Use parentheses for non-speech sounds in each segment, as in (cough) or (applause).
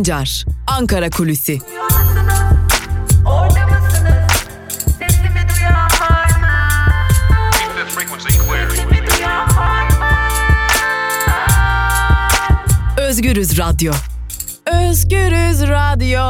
Sancar, Ankara Kulüsi. Özgürüz Radyo. Özgürüz Radyo.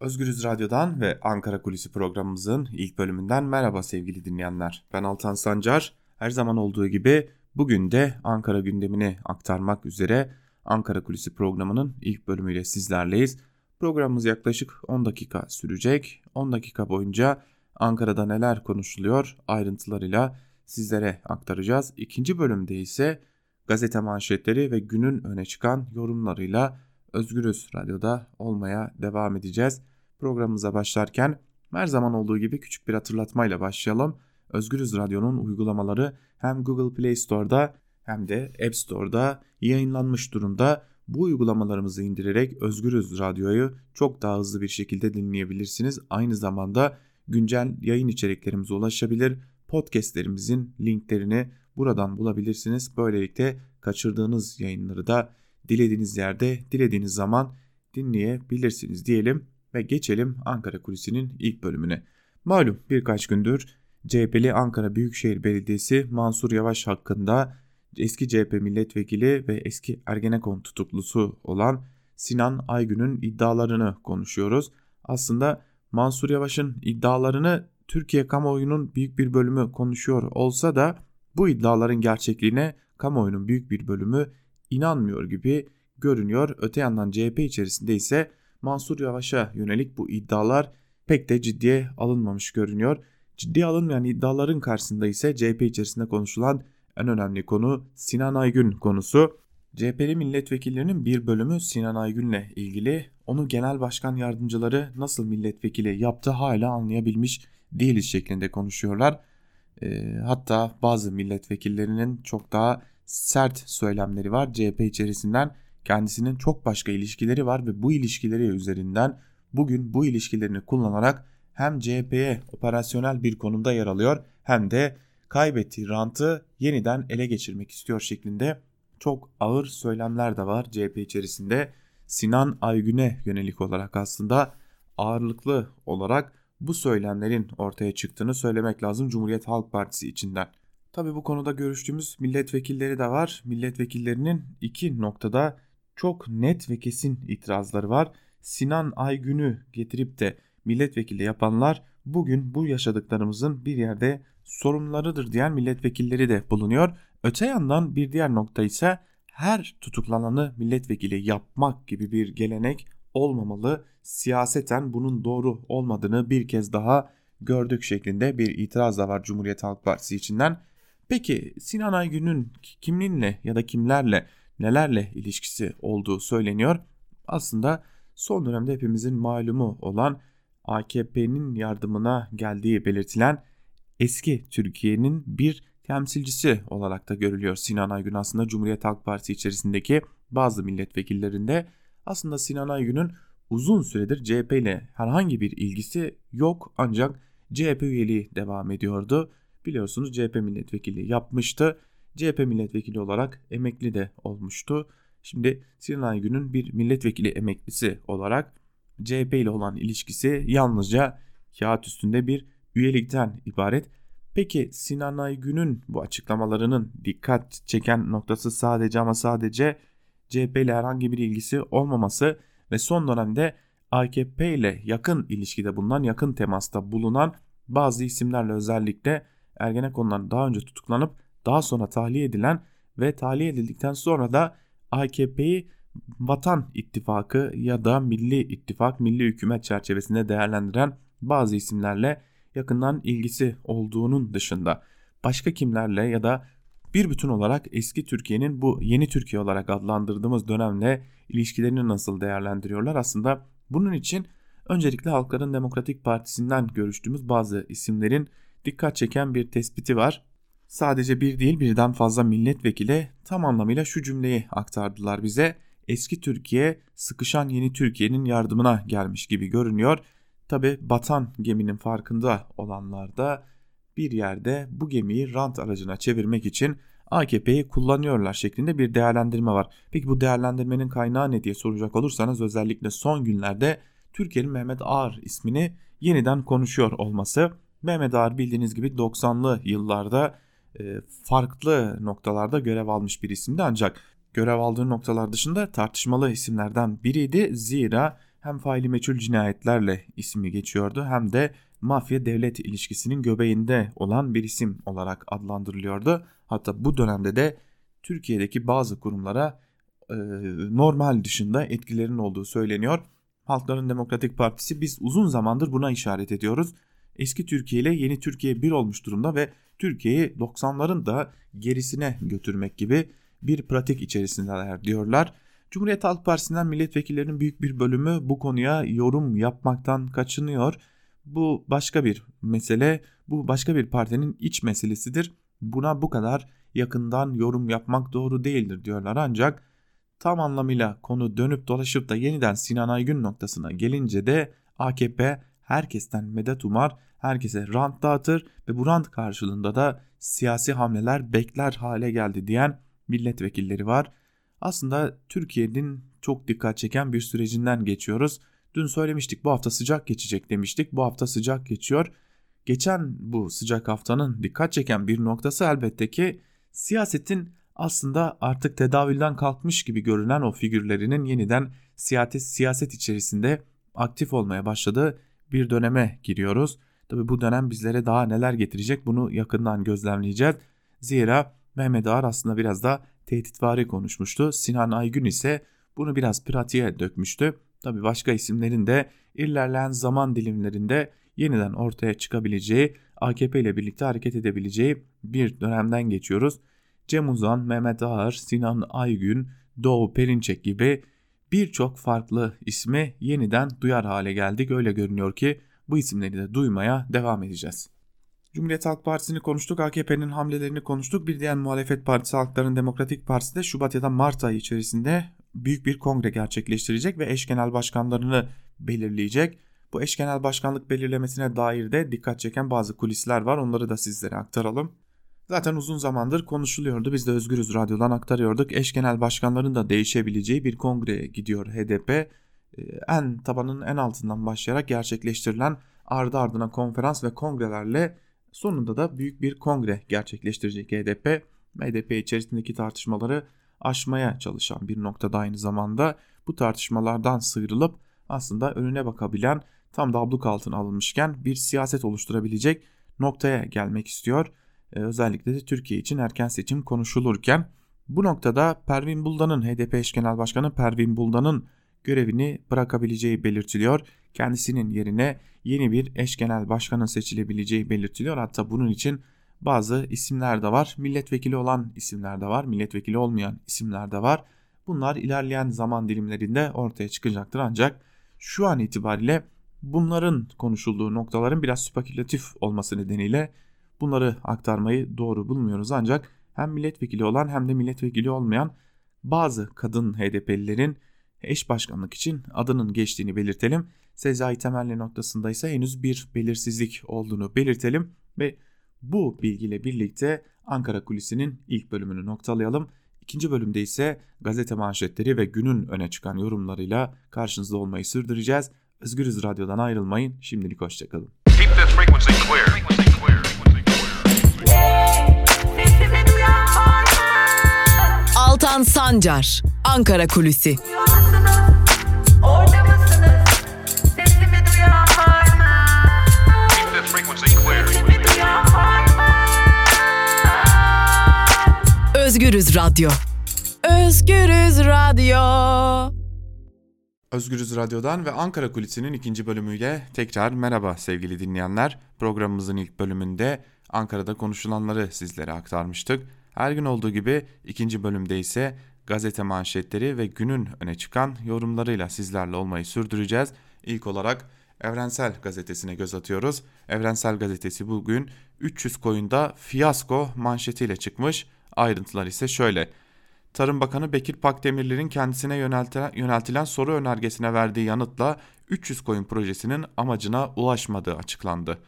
Özgürüz Radyo'dan ve Ankara Kulisi programımızın ilk bölümünden merhaba sevgili dinleyenler. Ben Altan Sancar. Her zaman olduğu gibi bugün de Ankara gündemini aktarmak üzere Ankara Kulisi programının ilk bölümüyle sizlerleyiz. Programımız yaklaşık 10 dakika sürecek. 10 dakika boyunca Ankara'da neler konuşuluyor ayrıntılarıyla sizlere aktaracağız. İkinci bölümde ise gazete manşetleri ve günün öne çıkan yorumlarıyla Özgürüz Radyo'da olmaya devam edeceğiz. Programımıza başlarken her zaman olduğu gibi küçük bir hatırlatmayla başlayalım. Özgürüz Radyo'nun uygulamaları hem Google Play Store'da hem de App Store'da yayınlanmış durumda. Bu uygulamalarımızı indirerek Özgürüz Radyo'yu çok daha hızlı bir şekilde dinleyebilirsiniz. Aynı zamanda güncel yayın içeriklerimize ulaşabilir. Podcastlerimizin linklerini buradan bulabilirsiniz. Böylelikle kaçırdığınız yayınları da dilediğiniz yerde, dilediğiniz zaman dinleyebilirsiniz diyelim ve geçelim Ankara Kulisi'nin ilk bölümüne. Malum birkaç gündür CHP'li Ankara Büyükşehir Belediyesi Mansur Yavaş hakkında eski CHP milletvekili ve eski Ergenekon tutuklusu olan Sinan Aygün'ün iddialarını konuşuyoruz. Aslında Mansur Yavaş'ın iddialarını Türkiye kamuoyunun büyük bir bölümü konuşuyor olsa da bu iddiaların gerçekliğine kamuoyunun büyük bir bölümü inanmıyor gibi görünüyor. Öte yandan CHP içerisinde ise Mansur Yavaş'a yönelik bu iddialar pek de ciddiye alınmamış görünüyor. Ciddiye alınmayan iddiaların karşısında ise CHP içerisinde konuşulan en önemli konu Sinan Aygün konusu. CHP'li milletvekillerinin bir bölümü Sinan Aygün'le ilgili onu genel başkan yardımcıları nasıl milletvekili yaptı hala anlayabilmiş değiliz şeklinde konuşuyorlar. E, hatta bazı milletvekillerinin çok daha sert söylemleri var CHP içerisinden kendisinin çok başka ilişkileri var ve bu ilişkileri üzerinden bugün bu ilişkilerini kullanarak hem CHP'ye operasyonel bir konumda yer alıyor hem de kaybettiği rantı yeniden ele geçirmek istiyor şeklinde çok ağır söylemler de var CHP içerisinde. Sinan Aygün'e yönelik olarak aslında ağırlıklı olarak bu söylemlerin ortaya çıktığını söylemek lazım Cumhuriyet Halk Partisi içinden. Tabi bu konuda görüştüğümüz milletvekilleri de var. Milletvekillerinin iki noktada çok net ve kesin itirazları var. Sinan Aygün'ü getirip de milletvekili yapanlar bugün bu yaşadıklarımızın bir yerde sorunlarıdır diyen milletvekilleri de bulunuyor. Öte yandan bir diğer nokta ise her tutuklananı milletvekili yapmak gibi bir gelenek olmamalı. Siyaseten bunun doğru olmadığını bir kez daha gördük şeklinde bir itiraz da var Cumhuriyet Halk Partisi içinden. Peki Sinan Aygün'ün kiminle ya da kimlerle nelerle ilişkisi olduğu söyleniyor. Aslında son dönemde hepimizin malumu olan AKP'nin yardımına geldiği belirtilen eski Türkiye'nin bir temsilcisi olarak da görülüyor Sinan Aygün aslında Cumhuriyet Halk Partisi içerisindeki bazı milletvekillerinde aslında Sinan Aygün'ün uzun süredir CHP ile herhangi bir ilgisi yok ancak CHP üyeliği devam ediyordu. Biliyorsunuz CHP milletvekili yapmıştı. CHP milletvekili olarak emekli de olmuştu. Şimdi Sinan Aygün'ün bir milletvekili emeklisi olarak CHP ile olan ilişkisi yalnızca kağıt üstünde bir üyelikten ibaret. Peki Sinan Aygün'ün bu açıklamalarının dikkat çeken noktası sadece ama sadece CHP ile herhangi bir ilgisi olmaması ve son dönemde AKP ile yakın ilişkide bulunan, yakın temasta bulunan bazı isimlerle özellikle Ergenekon'dan daha önce tutuklanıp daha sonra tahliye edilen ve tahliye edildikten sonra da AKP'yi Vatan İttifakı ya da Milli İttifak, Milli Hükümet çerçevesinde değerlendiren bazı isimlerle yakından ilgisi olduğunun dışında başka kimlerle ya da bir bütün olarak eski Türkiye'nin bu yeni Türkiye olarak adlandırdığımız dönemle ilişkilerini nasıl değerlendiriyorlar? Aslında bunun için öncelikle Halkların Demokratik Partisi'nden görüştüğümüz bazı isimlerin dikkat çeken bir tespiti var. Sadece bir değil birden fazla milletvekili tam anlamıyla şu cümleyi aktardılar bize. Eski Türkiye sıkışan yeni Türkiye'nin yardımına gelmiş gibi görünüyor. Tabi batan geminin farkında olanlar da bir yerde bu gemiyi rant aracına çevirmek için AKP'yi kullanıyorlar şeklinde bir değerlendirme var. Peki bu değerlendirmenin kaynağı ne diye soracak olursanız özellikle son günlerde Türkiye'nin Mehmet Ağar ismini yeniden konuşuyor olması. Mehmet Ağar bildiğiniz gibi 90'lı yıllarda e, farklı noktalarda görev almış bir isimdi ancak görev aldığı noktalar dışında tartışmalı isimlerden biriydi. Zira hem faili meçhul cinayetlerle ismi geçiyordu hem de mafya devlet ilişkisinin göbeğinde olan bir isim olarak adlandırılıyordu. Hatta bu dönemde de Türkiye'deki bazı kurumlara e, normal dışında etkilerinin olduğu söyleniyor. Halkların Demokratik Partisi biz uzun zamandır buna işaret ediyoruz. Eski Türkiye ile yeni Türkiye bir olmuş durumda ve Türkiye'yi 90'ların da gerisine götürmek gibi bir pratik içerisindeler diyorlar. Cumhuriyet Halk Partisi'nden milletvekillerinin büyük bir bölümü bu konuya yorum yapmaktan kaçınıyor. Bu başka bir mesele, bu başka bir partinin iç meselesidir. Buna bu kadar yakından yorum yapmak doğru değildir diyorlar ancak tam anlamıyla konu dönüp dolaşıp da yeniden Sinan Aygün noktasına gelince de AKP herkesten medet umar, herkese rant dağıtır ve bu rant karşılığında da siyasi hamleler bekler hale geldi diyen milletvekilleri var. Aslında Türkiye'nin çok dikkat çeken bir sürecinden geçiyoruz. Dün söylemiştik bu hafta sıcak geçecek demiştik. Bu hafta sıcak geçiyor. Geçen bu sıcak haftanın dikkat çeken bir noktası elbette ki siyasetin aslında artık tedavülden kalkmış gibi görünen o figürlerinin yeniden siyaset, siyaset içerisinde aktif olmaya başladığı bir döneme giriyoruz. Tabi bu dönem bizlere daha neler getirecek bunu yakından gözlemleyeceğiz. Zira Mehmet Ağar aslında biraz da tehditvari konuşmuştu. Sinan Aygün ise bunu biraz pratiğe dökmüştü. Tabi başka isimlerin de ilerleyen zaman dilimlerinde yeniden ortaya çıkabileceği, AKP ile birlikte hareket edebileceği bir dönemden geçiyoruz. Cem Uzan, Mehmet Ağar, Sinan Aygün, Doğu Perinçek gibi birçok farklı ismi yeniden duyar hale geldik. Öyle görünüyor ki bu isimleri de duymaya devam edeceğiz. Cumhuriyet Halk Partisi'ni konuştuk, AKP'nin hamlelerini konuştuk. Bir diğer muhalefet partisi Halkların Demokratik Partisi de Şubat ya da Mart ayı içerisinde büyük bir kongre gerçekleştirecek ve eş genel başkanlarını belirleyecek. Bu eş genel başkanlık belirlemesine dair de dikkat çeken bazı kulisler var. Onları da sizlere aktaralım. Zaten uzun zamandır konuşuluyordu. Biz de Özgürüz Radyo'dan aktarıyorduk. Eş genel başkanların da değişebileceği bir kongreye gidiyor HDP. Ee, en tabanın en altından başlayarak gerçekleştirilen ardı ardına konferans ve kongrelerle sonunda da büyük bir kongre gerçekleştirecek HDP. HDP içerisindeki tartışmaları aşmaya çalışan bir noktada aynı zamanda bu tartışmalardan sıyrılıp aslında önüne bakabilen tam da abluk altına alınmışken bir siyaset oluşturabilecek noktaya gelmek istiyor. Ee, özellikle de Türkiye için erken seçim konuşulurken bu noktada Pervin Buldan'ın HDP eş genel başkanı Pervin Buldan'ın görevini bırakabileceği belirtiliyor. Kendisinin yerine yeni bir eş genel başkanın seçilebileceği belirtiliyor. Hatta bunun için bazı isimler de var. Milletvekili olan isimler de var. Milletvekili olmayan isimler de var. Bunlar ilerleyen zaman dilimlerinde ortaya çıkacaktır ancak şu an itibariyle bunların konuşulduğu noktaların biraz spekülatif olması nedeniyle bunları aktarmayı doğru bulmuyoruz ancak hem milletvekili olan hem de milletvekili olmayan bazı kadın HDP'lilerin eş başkanlık için adının geçtiğini belirtelim. Sezai Temelli noktasında ise henüz bir belirsizlik olduğunu belirtelim ve bu bilgiyle birlikte Ankara Kulisi'nin ilk bölümünü noktalayalım. İkinci bölümde ise gazete manşetleri ve günün öne çıkan yorumlarıyla karşınızda olmayı sürdüreceğiz. Özgürüz Radyo'dan ayrılmayın. Şimdilik hoşçakalın. Altan Sancar, Ankara Kulüsi. Özgürüz Radyo. Özgürüz Radyo. Özgürüz Radyo'dan ve Ankara Kulisi'nin ikinci bölümüyle tekrar merhaba sevgili dinleyenler. Programımızın ilk bölümünde Ankara'da konuşulanları sizlere aktarmıştık. Her gün olduğu gibi ikinci bölümde ise gazete manşetleri ve günün öne çıkan yorumlarıyla sizlerle olmayı sürdüreceğiz. İlk olarak Evrensel Gazetesi'ne göz atıyoruz. Evrensel Gazetesi bugün 300 koyunda fiyasko manşetiyle çıkmış. Ayrıntılar ise şöyle. Tarım Bakanı Bekir Pakdemirli'nin kendisine yöneltilen, yöneltilen soru önergesine verdiği yanıtla 300 koyun projesinin amacına ulaşmadığı açıklandı.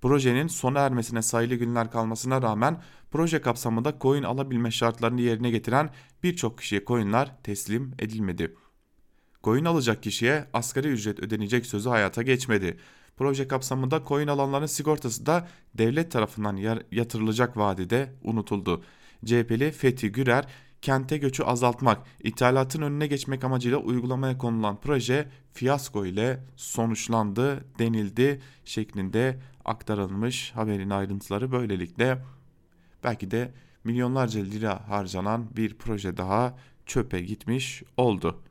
Projenin sona ermesine sayılı günler kalmasına rağmen proje kapsamında coin alabilme şartlarını yerine getiren birçok kişiye coinler teslim edilmedi. Coin alacak kişiye asgari ücret ödenecek sözü hayata geçmedi. Proje kapsamında coin alanların sigortası da devlet tarafından yatırılacak vadede unutuldu. CHP'li Fethi Gürer kente göçü azaltmak, ithalatın önüne geçmek amacıyla uygulamaya konulan proje fiyasko ile sonuçlandı denildi şeklinde aktarılmış haberin ayrıntıları böylelikle belki de milyonlarca lira harcanan bir proje daha çöpe gitmiş oldu.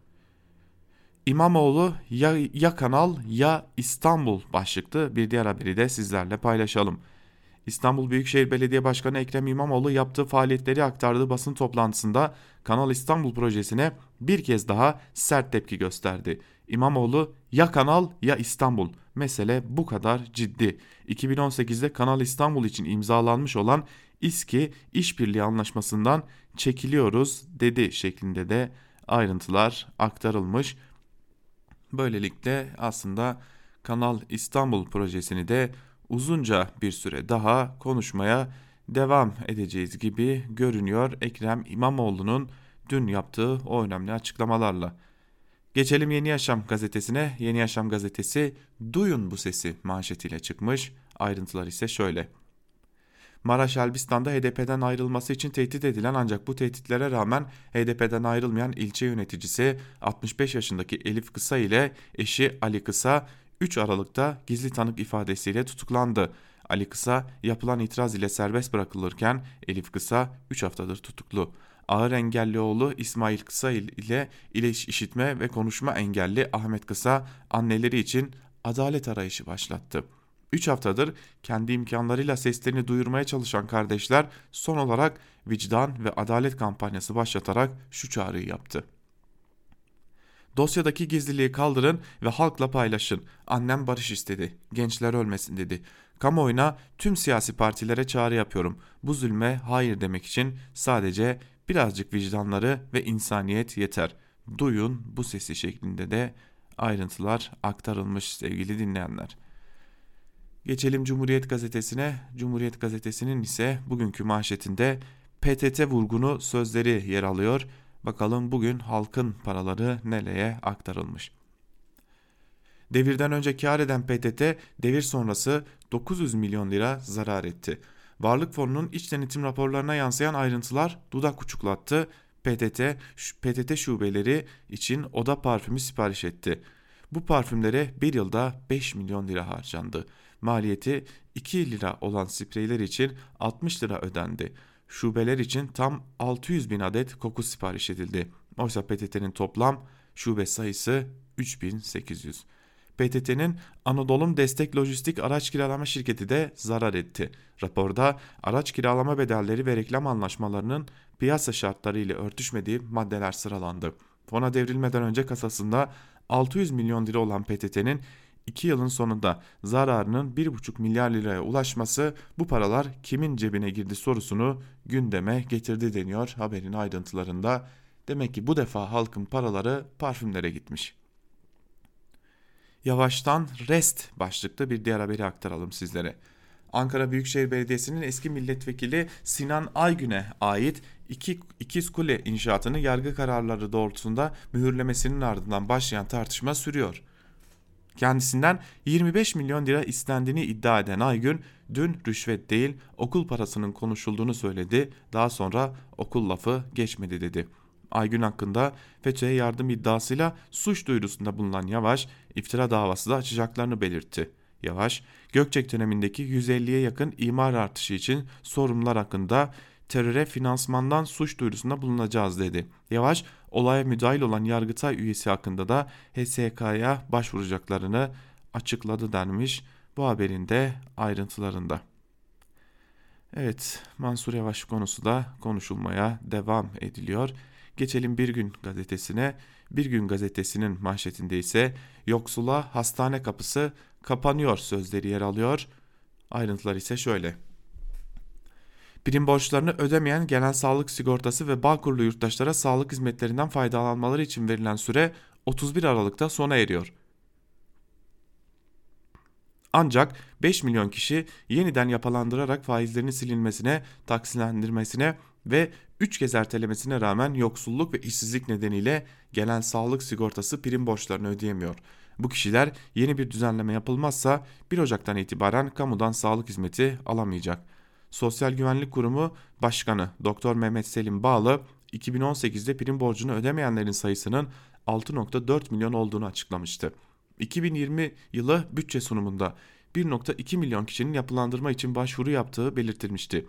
İmamoğlu ya, ya Kanal ya İstanbul başlıklı bir diğer haberi de sizlerle paylaşalım. İstanbul Büyükşehir Belediye Başkanı Ekrem İmamoğlu yaptığı faaliyetleri aktardığı basın toplantısında Kanal İstanbul projesine bir kez daha sert tepki gösterdi. İmamoğlu ya Kanal ya İstanbul mesele bu kadar ciddi. 2018'de Kanal İstanbul için imzalanmış olan İSKİ işbirliği anlaşmasından çekiliyoruz dedi şeklinde de ayrıntılar aktarılmış. Böylelikle aslında Kanal İstanbul projesini de uzunca bir süre daha konuşmaya devam edeceğiz gibi görünüyor Ekrem İmamoğlu'nun dün yaptığı o önemli açıklamalarla. Geçelim Yeni Yaşam gazetesine. Yeni Yaşam gazetesi duyun bu sesi manşetiyle çıkmış. Ayrıntılar ise şöyle. Maraş Elbistan'da HDP'den ayrılması için tehdit edilen ancak bu tehditlere rağmen HDP'den ayrılmayan ilçe yöneticisi 65 yaşındaki Elif Kısa ile eşi Ali Kısa 3 Aralık'ta gizli tanık ifadesiyle tutuklandı. Ali Kısa yapılan itiraz ile serbest bırakılırken Elif Kısa 3 haftadır tutuklu. Ağır engelli oğlu İsmail Kısa ile ileş işitme ve konuşma engelli Ahmet Kısa anneleri için adalet arayışı başlattı. 3 haftadır kendi imkanlarıyla seslerini duyurmaya çalışan kardeşler son olarak vicdan ve adalet kampanyası başlatarak şu çağrıyı yaptı. Dosyadaki gizliliği kaldırın ve halkla paylaşın. Annem barış istedi. Gençler ölmesin dedi. Kamuoyuna tüm siyasi partilere çağrı yapıyorum. Bu zulme hayır demek için sadece birazcık vicdanları ve insaniyet yeter. Duyun bu sesi şeklinde de ayrıntılar aktarılmış sevgili dinleyenler. Geçelim Cumhuriyet Gazetesi'ne. Cumhuriyet Gazetesi'nin ise bugünkü manşetinde PTT vurgunu sözleri yer alıyor. Bakalım bugün halkın paraları nereye aktarılmış. Devirden önce kar eden PTT devir sonrası 900 milyon lira zarar etti. Varlık fonunun iç denetim raporlarına yansıyan ayrıntılar dudak uçuklattı. PTT, PTT şubeleri için oda parfümü sipariş etti. Bu parfümlere bir yılda 5 milyon lira harcandı. Maliyeti 2 lira olan spreyler için 60 lira ödendi şubeler için tam 600 bin adet koku sipariş edildi. Oysa PTT'nin toplam şube sayısı 3800. PTT'nin Anadolu Destek Lojistik Araç Kiralama Şirketi de zarar etti. Raporda araç kiralama bedelleri ve reklam anlaşmalarının piyasa şartları ile örtüşmediği maddeler sıralandı. Fona devrilmeden önce kasasında 600 milyon lira olan PTT'nin 2 yılın sonunda zararının 1,5 milyar liraya ulaşması bu paralar kimin cebine girdi sorusunu gündeme getirdi deniyor haberin ayrıntılarında. Demek ki bu defa halkın paraları parfümlere gitmiş. Yavaştan rest başlıklı bir diğer haberi aktaralım sizlere. Ankara Büyükşehir Belediyesi'nin eski milletvekili Sinan Aygün'e ait iki, İkiz Kule inşaatını yargı kararları doğrultusunda mühürlemesinin ardından başlayan tartışma sürüyor. Kendisinden 25 milyon lira istendiğini iddia eden Aygün dün rüşvet değil okul parasının konuşulduğunu söyledi. Daha sonra okul lafı geçmedi dedi. Aygün hakkında FETÖ'ye yardım iddiasıyla suç duyurusunda bulunan Yavaş iftira davası da açacaklarını belirtti. Yavaş, Gökçek dönemindeki 150'ye yakın imar artışı için sorumlular hakkında teröre finansmandan suç duyurusunda bulunacağız dedi. Yavaş olaya müdahil olan Yargıtay üyesi hakkında da HSK'ya başvuracaklarını açıkladı denmiş bu haberin de ayrıntılarında. Evet Mansur Yavaş konusu da konuşulmaya devam ediliyor. Geçelim Bir Gün gazetesine. Bir Gün gazetesinin manşetinde ise yoksula hastane kapısı kapanıyor sözleri yer alıyor. Ayrıntılar ise şöyle. Prim borçlarını ödemeyen genel sağlık sigortası ve Bağkurlu yurttaşlara sağlık hizmetlerinden faydalanmaları için verilen süre 31 Aralık'ta sona eriyor. Ancak 5 milyon kişi yeniden yapılandırarak faizlerini silinmesine, taksilendirmesine ve 3 kez ertelemesine rağmen yoksulluk ve işsizlik nedeniyle gelen sağlık sigortası prim borçlarını ödeyemiyor. Bu kişiler yeni bir düzenleme yapılmazsa 1 Ocak'tan itibaren kamudan sağlık hizmeti alamayacak. Sosyal Güvenlik Kurumu Başkanı Doktor Mehmet Selim Bağlı 2018'de prim borcunu ödemeyenlerin sayısının 6.4 milyon olduğunu açıklamıştı. 2020 yılı bütçe sunumunda 1.2 milyon kişinin yapılandırma için başvuru yaptığı belirtilmişti.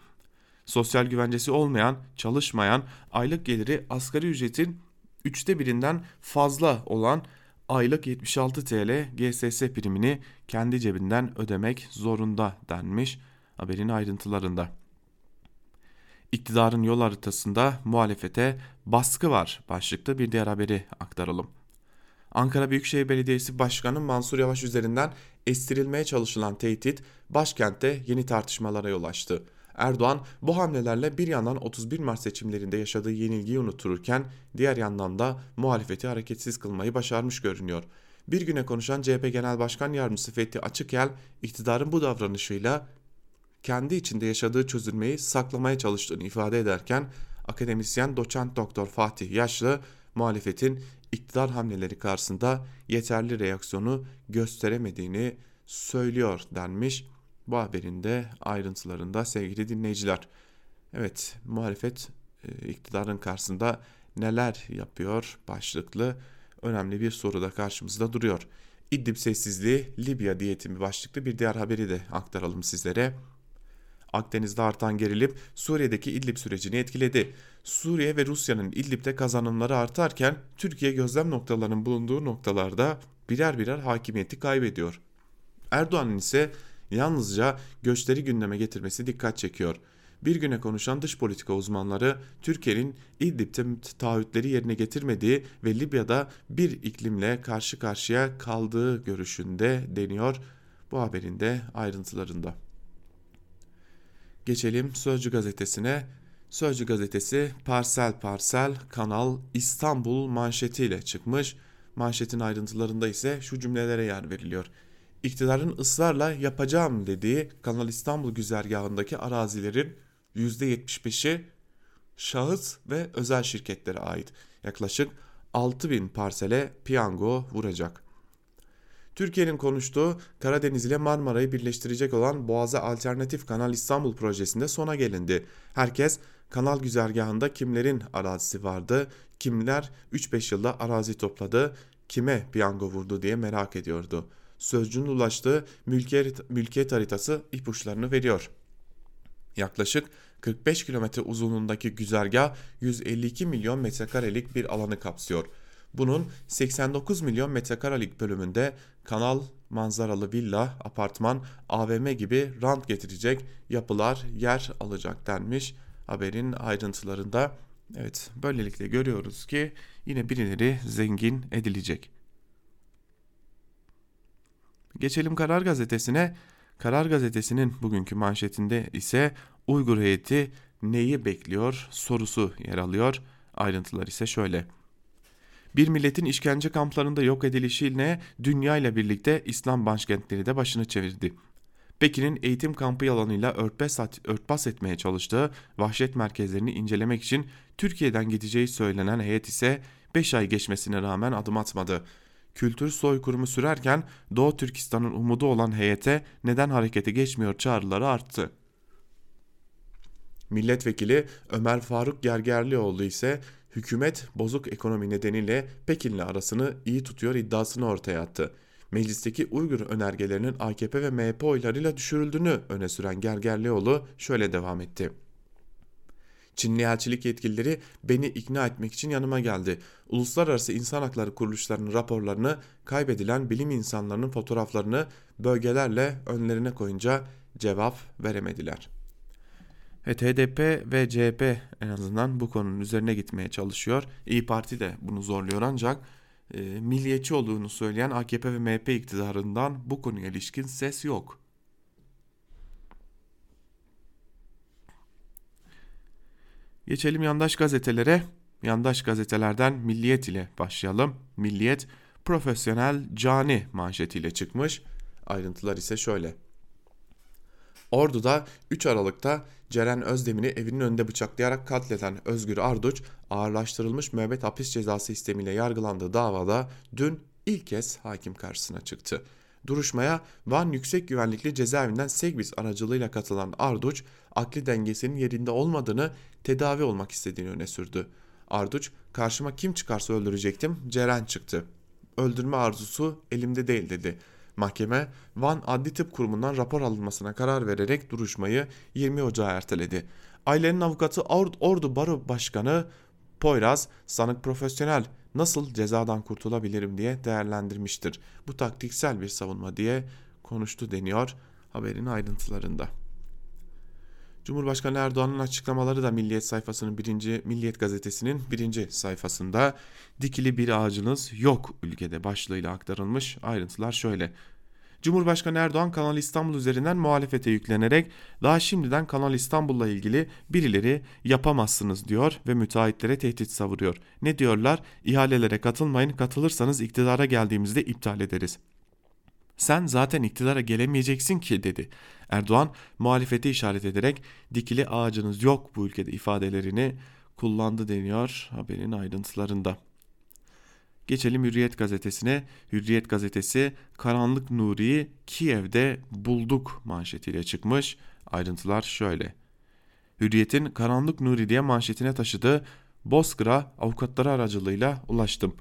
Sosyal güvencesi olmayan, çalışmayan, aylık geliri asgari ücretin üçte birinden fazla olan aylık 76 TL GSS primini kendi cebinden ödemek zorunda denmiş haberin ayrıntılarında. İktidarın yol haritasında muhalefete baskı var başlıkta bir diğer haberi aktaralım. Ankara Büyükşehir Belediyesi Başkanı Mansur Yavaş üzerinden estirilmeye çalışılan tehdit başkentte yeni tartışmalara yol açtı. Erdoğan bu hamlelerle bir yandan 31 Mart seçimlerinde yaşadığı yenilgiyi unuttururken diğer yandan da muhalefeti hareketsiz kılmayı başarmış görünüyor. Bir güne konuşan CHP Genel Başkan Yardımcısı Fethi Açıkel iktidarın bu davranışıyla kendi içinde yaşadığı çözülmeyi saklamaya çalıştığını ifade ederken akademisyen doçent doktor Fatih Yaşlı muhalefetin iktidar hamleleri karşısında yeterli reaksiyonu gösteremediğini söylüyor denmiş. Bu haberin de ayrıntılarında sevgili dinleyiciler. Evet muhalefet e, iktidarın karşısında neler yapıyor başlıklı önemli bir soru da karşımızda duruyor. İdlib sessizliği Libya diyetimi başlıklı bir diğer haberi de aktaralım sizlere. Akdeniz'de artan gerilim Suriye'deki İdlib sürecini etkiledi. Suriye ve Rusya'nın İdlib'de kazanımları artarken Türkiye gözlem noktalarının bulunduğu noktalarda birer birer hakimiyeti kaybediyor. Erdoğan'ın ise yalnızca göçleri gündeme getirmesi dikkat çekiyor. Bir güne konuşan dış politika uzmanları Türkiye'nin İdlib'de taahhütleri yerine getirmediği ve Libya'da bir iklimle karşı karşıya kaldığı görüşünde deniyor bu haberin de ayrıntılarında. Geçelim Sözcü gazetesine. Sözcü gazetesi parsel parsel Kanal İstanbul manşetiyle çıkmış. Manşetin ayrıntılarında ise şu cümlelere yer veriliyor. İktidarın ısrarla yapacağım dediği Kanal İstanbul güzergahındaki arazilerin %75'i şahıs ve özel şirketlere ait. Yaklaşık 6000 parsele piyango vuracak. Türkiye'nin konuştuğu Karadeniz ile Marmara'yı birleştirecek olan Boğaz'a Alternatif Kanal İstanbul projesinde sona gelindi. Herkes kanal güzergahında kimlerin arazisi vardı, kimler 3-5 yılda arazi topladı, kime piyango vurdu diye merak ediyordu. Sözcünün ulaştığı mülkiyet, mülkiyet haritası ipuçlarını veriyor. Yaklaşık 45 kilometre uzunluğundaki güzergah 152 milyon metrekarelik bir alanı kapsıyor. Bunun 89 milyon metrekarelik bölümünde kanal, manzaralı villa, apartman, AVM gibi rant getirecek yapılar yer alacak denmiş haberin ayrıntılarında. Evet böylelikle görüyoruz ki yine birileri zengin edilecek. Geçelim Karar Gazetesi'ne. Karar Gazetesi'nin bugünkü manşetinde ise Uygur heyeti neyi bekliyor sorusu yer alıyor. Ayrıntılar ise şöyle. Bir milletin işkence kamplarında yok edilişiyle dünya ile birlikte İslam başkentleri de başını çevirdi. Pekin'in eğitim kampı yalanıyla örtbas, örtbas etmeye çalıştığı vahşet merkezlerini incelemek için Türkiye'den gideceği söylenen heyet ise 5 ay geçmesine rağmen adım atmadı. Kültür soykırımı sürerken Doğu Türkistan'ın umudu olan heyete neden harekete geçmiyor çağrıları arttı. Milletvekili Ömer Faruk Gergerlioğlu ise hükümet bozuk ekonomi nedeniyle Pekin'le arasını iyi tutuyor iddiasını ortaya attı. Meclisteki Uygur önergelerinin AKP ve MHP oylarıyla düşürüldüğünü öne süren Gergerlioğlu şöyle devam etti. Çinli elçilik yetkilileri beni ikna etmek için yanıma geldi. Uluslararası insan hakları kuruluşlarının raporlarını, kaybedilen bilim insanlarının fotoğraflarını bölgelerle önlerine koyunca cevap veremediler.'' Evet HDP ve CHP en azından bu konunun üzerine gitmeye çalışıyor. İyi Parti de bunu zorluyor ancak e, milliyetçi olduğunu söyleyen AKP ve MHP iktidarından bu konuya ilişkin ses yok. Geçelim yandaş gazetelere. Yandaş gazetelerden Milliyet ile başlayalım. Milliyet profesyonel cani manşetiyle çıkmış. Ayrıntılar ise şöyle. Ordu'da 3 Aralık'ta Ceren Özdemir'i evinin önünde bıçaklayarak katleden Özgür Arduç ağırlaştırılmış müebbet hapis cezası istemiyle yargılandığı davada dün ilk kez hakim karşısına çıktı. Duruşmaya Van Yüksek Güvenlikli Cezaevinden Segbis aracılığıyla katılan Arduç, akli dengesinin yerinde olmadığını, tedavi olmak istediğini öne sürdü. Arduç, karşıma kim çıkarsa öldürecektim, Ceren çıktı. Öldürme arzusu elimde değil dedi. Mahkeme Van Adli Tıp Kurumu'ndan rapor alınmasına karar vererek duruşmayı 20 Ocağı erteledi. Ailenin avukatı Ordu Baro Başkanı Poyraz sanık profesyonel nasıl cezadan kurtulabilirim diye değerlendirmiştir. Bu taktiksel bir savunma diye konuştu deniyor haberin ayrıntılarında. Cumhurbaşkanı Erdoğan'ın açıklamaları da Milliyet sayfasının birinci Milliyet gazetesinin birinci sayfasında dikili bir ağacınız yok ülkede başlığıyla aktarılmış ayrıntılar şöyle. Cumhurbaşkanı Erdoğan Kanal İstanbul üzerinden muhalefete yüklenerek daha şimdiden Kanal İstanbul'la ilgili birileri yapamazsınız diyor ve müteahhitlere tehdit savuruyor. Ne diyorlar? İhalelere katılmayın katılırsanız iktidara geldiğimizde iptal ederiz. Sen zaten iktidara gelemeyeceksin ki dedi. Erdoğan muhalefeti işaret ederek dikili ağacınız yok bu ülkede ifadelerini kullandı deniyor haberin ayrıntılarında. Geçelim Hürriyet gazetesine. Hürriyet gazetesi Karanlık Nuri'yi Kiev'de bulduk manşetiyle çıkmış. Ayrıntılar şöyle. Hürriyet'in Karanlık Nuri diye manşetine taşıdığı Bozkır'a avukatları aracılığıyla ulaştım.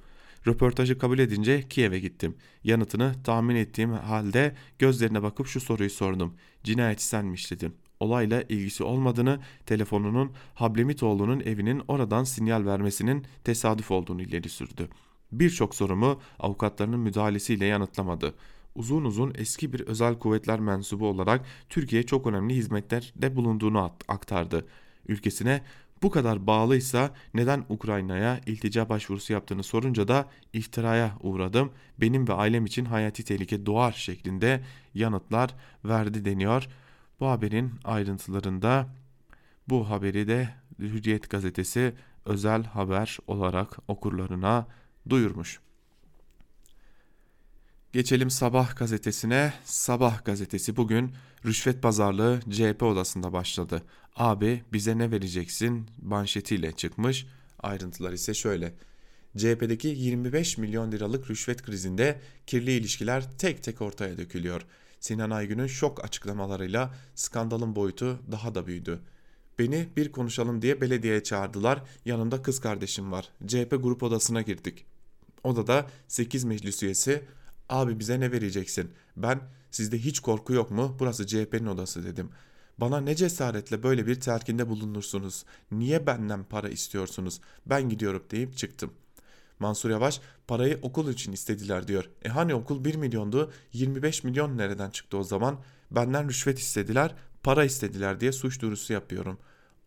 Röportajı kabul edince Kiev'e gittim. Yanıtını tahmin ettiğim halde gözlerine bakıp şu soruyu sordum. Cinayeti sen mi işledin? Olayla ilgisi olmadığını, telefonunun Hablemitoğlu'nun evinin oradan sinyal vermesinin tesadüf olduğunu ileri sürdü. Birçok sorumu avukatlarının müdahalesiyle yanıtlamadı. Uzun uzun eski bir özel kuvvetler mensubu olarak Türkiye çok önemli hizmetlerde bulunduğunu aktardı. Ülkesine bu kadar bağlıysa neden Ukrayna'ya iltica başvurusu yaptığını sorunca da iftiraya uğradım. Benim ve ailem için hayati tehlike doğar şeklinde yanıtlar verdi deniyor. Bu haberin ayrıntılarında bu haberi de Hürriyet gazetesi özel haber olarak okurlarına duyurmuş. Geçelim Sabah gazetesine. Sabah gazetesi bugün rüşvet pazarlığı CHP odasında başladı. Abi bize ne vereceksin manşetiyle çıkmış. Ayrıntılar ise şöyle. CHP'deki 25 milyon liralık rüşvet krizinde kirli ilişkiler tek tek ortaya dökülüyor. Sinan Aygün'ün şok açıklamalarıyla skandalın boyutu daha da büyüdü. Beni bir konuşalım diye belediyeye çağırdılar. Yanımda kız kardeşim var. CHP grup odasına girdik. Odada 8 meclis üyesi abi bize ne vereceksin? Ben sizde hiç korku yok mu? Burası CHP'nin odası dedim. Bana ne cesaretle böyle bir telkinde bulunursunuz? Niye benden para istiyorsunuz? Ben gidiyorum deyip çıktım. Mansur Yavaş parayı okul için istediler diyor. E hani okul 1 milyondu 25 milyon nereden çıktı o zaman? Benden rüşvet istediler para istediler diye suç duyurusu yapıyorum.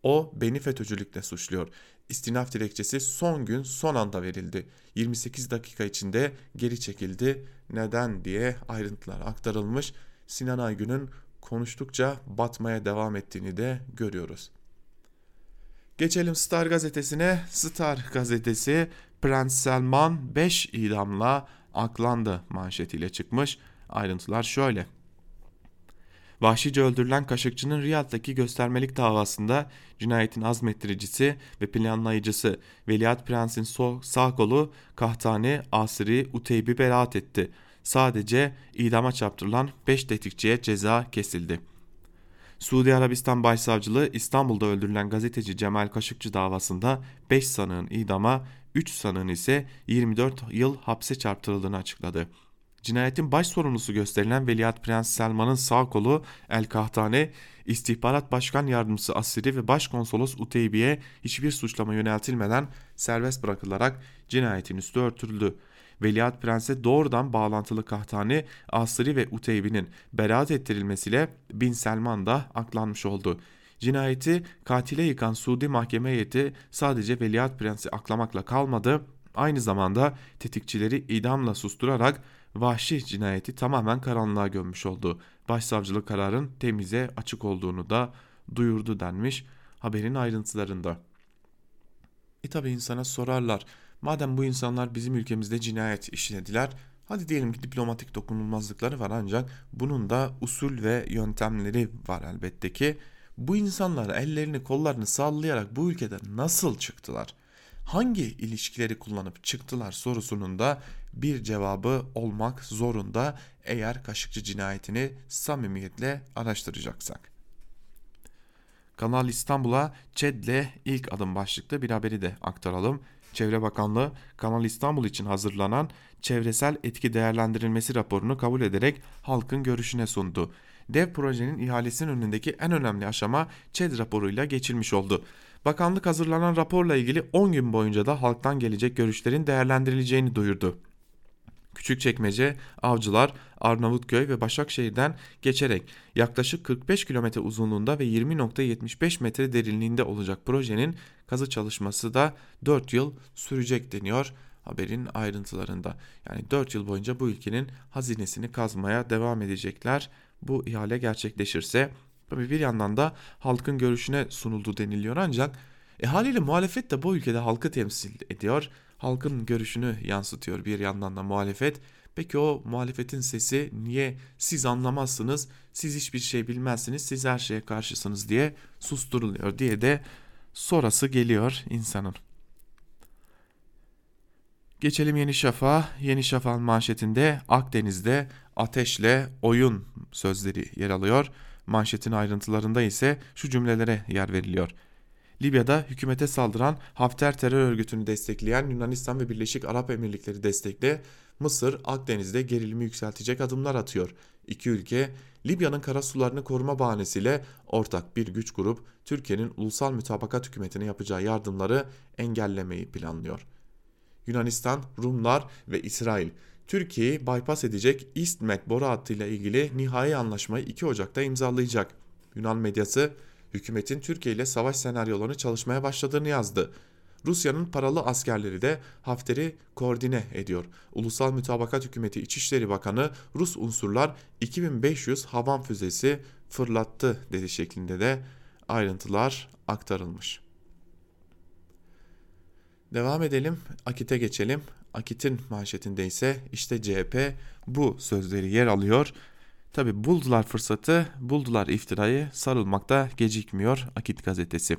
O beni FETÖ'cülükle suçluyor. İstinaf dilekçesi son gün son anda verildi. 28 dakika içinde geri çekildi. Neden diye ayrıntılar aktarılmış. Sinan Aygün'ün konuştukça batmaya devam ettiğini de görüyoruz. Geçelim Star gazetesine. Star gazetesi Prens Selman 5 idamla aklandı manşetiyle çıkmış. Ayrıntılar şöyle. Vahşice öldürülen Kaşıkçı'nın Riyad'daki göstermelik davasında cinayetin azmettiricisi ve planlayıcısı Veliaht Prens'in sağ kolu Kahtani Asri Uteybi beraat etti. Sadece idama çarptırılan 5 tetikçiye ceza kesildi. Suudi Arabistan Başsavcılığı İstanbul'da öldürülen gazeteci Cemal Kaşıkçı davasında 5 sanığın idama 3 sanığın ise 24 yıl hapse çarptırıldığını açıkladı. Cinayetin baş sorumlusu gösterilen Veliaht Prens Selman'ın sağ kolu El Kahtane, İstihbarat Başkan Yardımcısı Asiri ve Başkonsolos Uteybi'ye hiçbir suçlama yöneltilmeden serbest bırakılarak cinayetin üstü örtüldü. Veliaht Prens'e doğrudan bağlantılı Kahtani, Asiri ve Uteybi'nin beraat ettirilmesiyle Bin Selman da aklanmış oldu. Cinayeti katile yıkan Suudi mahkeme heyeti sadece Veliaht Prens'i aklamakla kalmadı, aynı zamanda tetikçileri idamla susturarak vahşi cinayeti tamamen karanlığa gömmüş oldu. Başsavcılık kararın temize açık olduğunu da duyurdu denmiş haberin ayrıntılarında. E tabi insana sorarlar. Madem bu insanlar bizim ülkemizde cinayet işlediler, Hadi diyelim ki diplomatik dokunulmazlıkları var ancak bunun da usul ve yöntemleri var elbette ki. Bu insanlar ellerini kollarını sallayarak bu ülkeden nasıl çıktılar? Hangi ilişkileri kullanıp çıktılar sorusunun da bir cevabı olmak zorunda eğer Kaşıkçı cinayetini samimiyetle araştıracaksak. Kanal İstanbul'a ÇED'le ilk adım başlıklı bir haberi de aktaralım. Çevre Bakanlığı Kanal İstanbul için hazırlanan çevresel etki değerlendirilmesi raporunu kabul ederek halkın görüşüne sundu. Dev projenin ihalesinin önündeki en önemli aşama ÇED raporuyla geçilmiş oldu. Bakanlık hazırlanan raporla ilgili 10 gün boyunca da halktan gelecek görüşlerin değerlendirileceğini duyurdu. Küçükçekmece, Avcılar, Arnavutköy ve Başakşehir'den geçerek yaklaşık 45 kilometre uzunluğunda ve 20.75 metre derinliğinde olacak projenin kazı çalışması da 4 yıl sürecek deniyor haberin ayrıntılarında. Yani 4 yıl boyunca bu ülkenin hazinesini kazmaya devam edecekler. Bu ihale gerçekleşirse tabii bir yandan da halkın görüşüne sunuldu deniliyor ancak e haliyle muhalefet de bu ülkede halkı temsil ediyor halkın görüşünü yansıtıyor bir yandan da muhalefet. Peki o muhalefetin sesi niye siz anlamazsınız, siz hiçbir şey bilmezsiniz, siz her şeye karşısınız diye susturuluyor diye de sonrası geliyor insanın. Geçelim Yeni Şafak'a. Yeni Şafak'ın manşetinde Akdeniz'de ateşle oyun sözleri yer alıyor. Manşetin ayrıntılarında ise şu cümlelere yer veriliyor. Libya'da hükümete saldıran Hafter terör örgütünü destekleyen Yunanistan ve Birleşik Arap Emirlikleri destekli Mısır Akdeniz'de gerilimi yükseltecek adımlar atıyor. İki ülke Libya'nın kara sularını koruma bahanesiyle ortak bir güç kurup Türkiye'nin ulusal mütabakat hükümetine yapacağı yardımları engellemeyi planlıyor. Yunanistan, Rumlar ve İsrail Türkiye'yi bypass edecek İstmed boru hattıyla ilgili nihai anlaşmayı 2 Ocak'ta imzalayacak. Yunan medyası hükümetin Türkiye ile savaş senaryolarını çalışmaya başladığını yazdı. Rusya'nın paralı askerleri de Hafter'i koordine ediyor. Ulusal Mütabakat Hükümeti İçişleri Bakanı Rus unsurlar 2500 havan füzesi fırlattı dedi şeklinde de ayrıntılar aktarılmış. Devam edelim. Akit'e geçelim. Akit'in manşetinde ise işte CHP bu sözleri yer alıyor. Tabi buldular fırsatı, buldular iftirayı, sarılmakta gecikmiyor Akit gazetesi.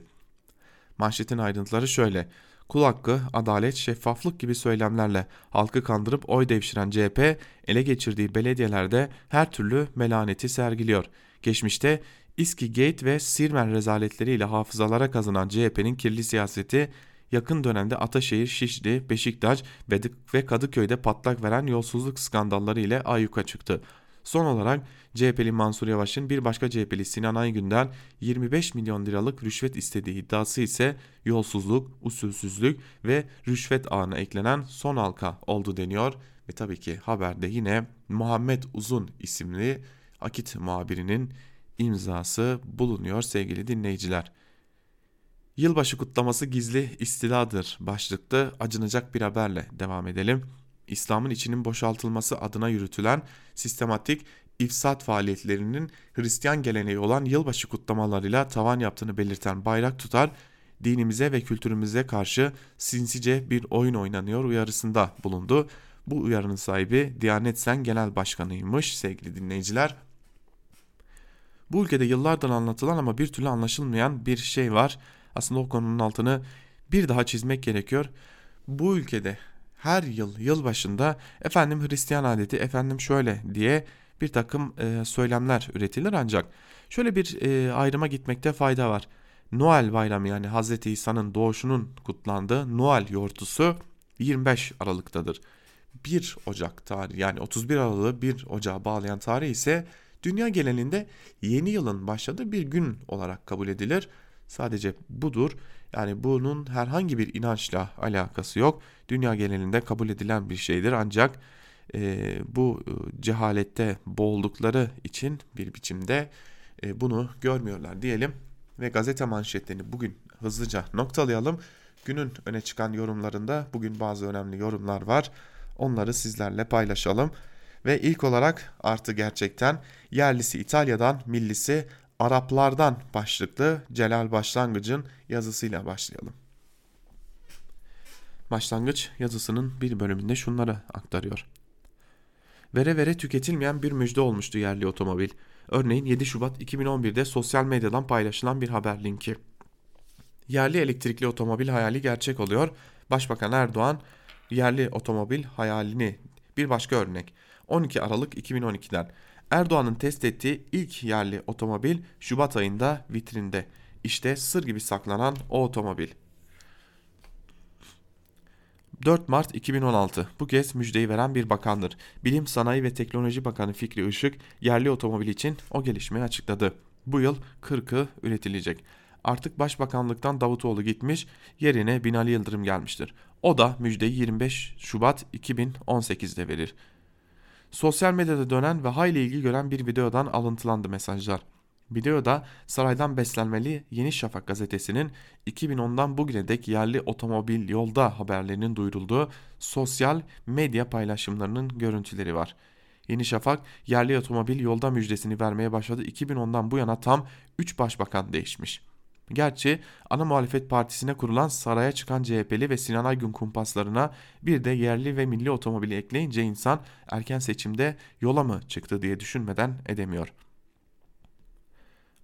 Manşetin ayrıntıları şöyle. Kul hakkı, adalet, şeffaflık gibi söylemlerle halkı kandırıp oy devşiren CHP ele geçirdiği belediyelerde her türlü melaneti sergiliyor. Geçmişte İSKİ Gate ve Sirmen rezaletleriyle hafızalara kazanan CHP'nin kirli siyaseti yakın dönemde Ataşehir, Şişli, Beşiktaş ve Kadıköy'de patlak veren yolsuzluk skandalları ile ayyuka çıktı. Son olarak CHP'li Mansur Yavaş'ın bir başka CHP'li Sinan Aygün'den 25 milyon liralık rüşvet istediği iddiası ise yolsuzluk, usulsüzlük ve rüşvet ağına eklenen son halka oldu deniyor. Ve tabii ki haberde yine Muhammed Uzun isimli Akit muhabirinin imzası bulunuyor sevgili dinleyiciler. Yılbaşı kutlaması gizli istiladır başlıklı acınacak bir haberle devam edelim. İslam'ın içinin boşaltılması adına yürütülen sistematik ifsat faaliyetlerinin Hristiyan geleneği olan yılbaşı kutlamalarıyla tavan yaptığını belirten bayrak tutar, dinimize ve kültürümüze karşı sinsice bir oyun oynanıyor uyarısında bulundu. Bu uyarının sahibi Diyanet Sen Genel Başkanıymış sevgili dinleyiciler. Bu ülkede yıllardır anlatılan ama bir türlü anlaşılmayan bir şey var. Aslında o konunun altını bir daha çizmek gerekiyor. Bu ülkede her yıl yıl başında efendim Hristiyan adeti efendim şöyle diye bir takım e, söylemler üretilir ancak şöyle bir e, ayrıma gitmekte fayda var. Noel bayramı yani Hz. İsa'nın doğuşunun kutlandığı Noel yortusu 25 Aralık'tadır. 1 Ocak tarihi yani 31 Aralık'ı 1 Ocak'a bağlayan tarih ise dünya genelinde yeni yılın başladığı bir gün olarak kabul edilir. Sadece budur. Yani bunun herhangi bir inançla alakası yok. Dünya genelinde kabul edilen bir şeydir ancak e, bu e, cehalette boğuldukları için bir biçimde e, bunu görmüyorlar diyelim. Ve gazete manşetlerini bugün hızlıca noktalayalım. Günün öne çıkan yorumlarında bugün bazı önemli yorumlar var. Onları sizlerle paylaşalım. Ve ilk olarak artı gerçekten yerlisi İtalya'dan millisi Araplardan başlıklı Celal Başlangıç'ın yazısıyla başlayalım. Başlangıç yazısının bir bölümünde şunları aktarıyor. Vere vere tüketilmeyen bir müjde olmuştu yerli otomobil. Örneğin 7 Şubat 2011'de sosyal medyadan paylaşılan bir haber linki. Yerli elektrikli otomobil hayali gerçek oluyor. Başbakan Erdoğan yerli otomobil hayalini bir başka örnek. 12 Aralık 2012'den Erdoğan'ın test ettiği ilk yerli otomobil Şubat ayında vitrinde. İşte sır gibi saklanan o otomobil. 4 Mart 2016 bu kez müjdeyi veren bir bakandır. Bilim Sanayi ve Teknoloji Bakanı Fikri Işık yerli otomobil için o gelişmeyi açıkladı. Bu yıl 40'ı üretilecek. Artık başbakanlıktan Davutoğlu gitmiş yerine Binali Yıldırım gelmiştir. O da müjdeyi 25 Şubat 2018'de verir. Sosyal medyada dönen ve hayli ilgi gören bir videodan alıntılandı mesajlar. Videoda saraydan beslenmeli Yeni Şafak gazetesinin 2010'dan bugüne dek yerli otomobil yolda haberlerinin duyurulduğu sosyal medya paylaşımlarının görüntüleri var. Yeni Şafak yerli otomobil yolda müjdesini vermeye başladı. 2010'dan bu yana tam 3 başbakan değişmiş. Gerçi ana muhalefet partisine kurulan saraya çıkan CHP'li ve Sinan Aygün kumpaslarına bir de yerli ve milli otomobili ekleyince insan erken seçimde yola mı çıktı diye düşünmeden edemiyor.''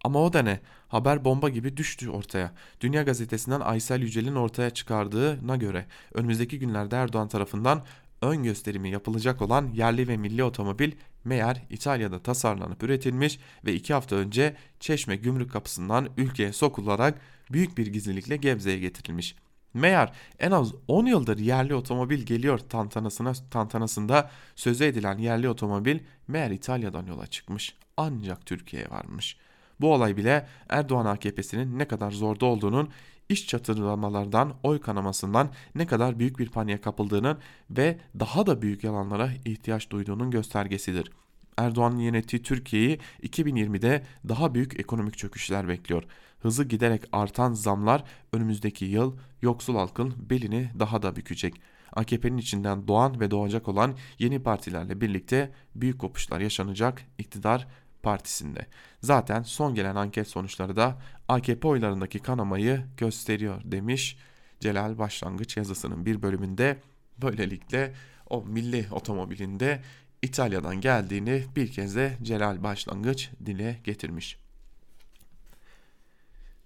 Ama o da ne? Haber bomba gibi düştü ortaya. Dünya Gazetesi'nden Aysel Yücel'in ortaya çıkardığına göre önümüzdeki günlerde Erdoğan tarafından ön gösterimi yapılacak olan yerli ve milli otomobil meğer İtalya'da tasarlanıp üretilmiş ve iki hafta önce Çeşme gümrük kapısından ülkeye sokularak büyük bir gizlilikle Gebze'ye getirilmiş. Meğer en az 10 yıldır yerli otomobil geliyor tantanasına, tantanasında sözü edilen yerli otomobil meğer İtalya'dan yola çıkmış ancak Türkiye'ye varmış.'' Bu olay bile Erdoğan AKP'sinin ne kadar zorda olduğunun, iş çatırlamalardan, oy kanamasından ne kadar büyük bir paniğe kapıldığının ve daha da büyük yalanlara ihtiyaç duyduğunun göstergesidir. Erdoğan'ın yönettiği Türkiye'yi 2020'de daha büyük ekonomik çöküşler bekliyor. Hızı giderek artan zamlar önümüzdeki yıl yoksul halkın belini daha da bükecek. AKP'nin içinden doğan ve doğacak olan yeni partilerle birlikte büyük kopuşlar yaşanacak iktidar Partisi'nde. Zaten son gelen anket sonuçları da AKP oylarındaki kanamayı gösteriyor demiş Celal Başlangıç yazısının bir bölümünde. Böylelikle o milli otomobilinde İtalya'dan geldiğini bir kez de Celal Başlangıç dile getirmiş.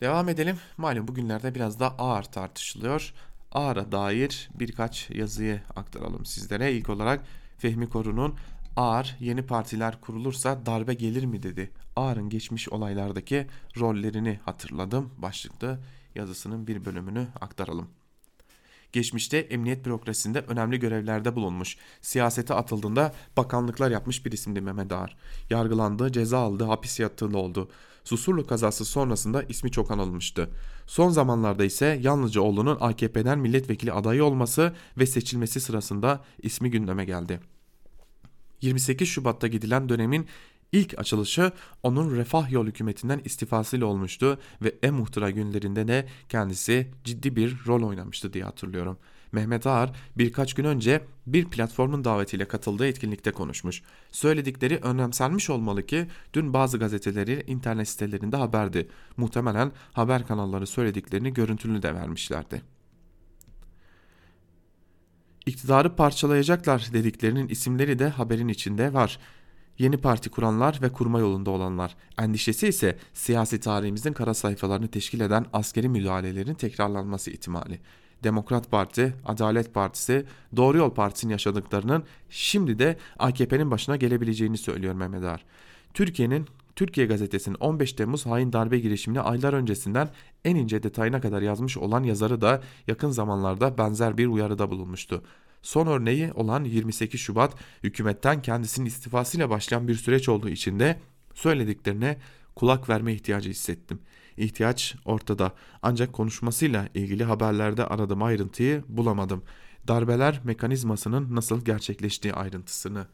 Devam edelim. Malum bugünlerde biraz da ağır tartışılıyor. Ağır'a dair birkaç yazıyı aktaralım sizlere. İlk olarak Fehmi Korun'un Ağar yeni partiler kurulursa darbe gelir mi dedi. Ağar'ın geçmiş olaylardaki rollerini hatırladım başlıklı yazısının bir bölümünü aktaralım. Geçmişte emniyet bürokrasisinde önemli görevlerde bulunmuş. Siyasete atıldığında bakanlıklar yapmış bir isimdi Mehmet Ağar. Yargılandı, ceza aldı, hapis yatılı oldu. Susurlu kazası sonrasında ismi çok anılmıştı. Son zamanlarda ise yalnızca oğlunun AKP'den milletvekili adayı olması ve seçilmesi sırasında ismi gündeme geldi.'' 28 Şubat'ta gidilen dönemin ilk açılışı onun Refah Yol hükümetinden istifasıyla olmuştu ve e-muhtıra günlerinde de kendisi ciddi bir rol oynamıştı diye hatırlıyorum. Mehmet Ağar birkaç gün önce bir platformun davetiyle katıldığı etkinlikte konuşmuş. Söyledikleri önemsenmiş olmalı ki dün bazı gazeteleri internet sitelerinde haberdi. Muhtemelen haber kanalları söylediklerini görüntülü de vermişlerdi iktidarı parçalayacaklar dediklerinin isimleri de haberin içinde var. Yeni parti kuranlar ve kurma yolunda olanlar. Endişesi ise siyasi tarihimizin kara sayfalarını teşkil eden askeri müdahalelerin tekrarlanması ihtimali. Demokrat Parti, Adalet Partisi, Doğru Yol Partisi'nin yaşadıklarının şimdi de AKP'nin başına gelebileceğini söylüyor Mehmet Ağar. Türkiye'nin Türkiye Gazetesi'nin 15 Temmuz hain darbe girişimini aylar öncesinden en ince detayına kadar yazmış olan yazarı da yakın zamanlarda benzer bir uyarıda bulunmuştu. Son örneği olan 28 Şubat hükümetten kendisinin istifasıyla başlayan bir süreç olduğu için de söylediklerine kulak verme ihtiyacı hissettim. İhtiyaç ortada ancak konuşmasıyla ilgili haberlerde aradığım ayrıntıyı bulamadım. Darbeler mekanizmasının nasıl gerçekleştiği ayrıntısını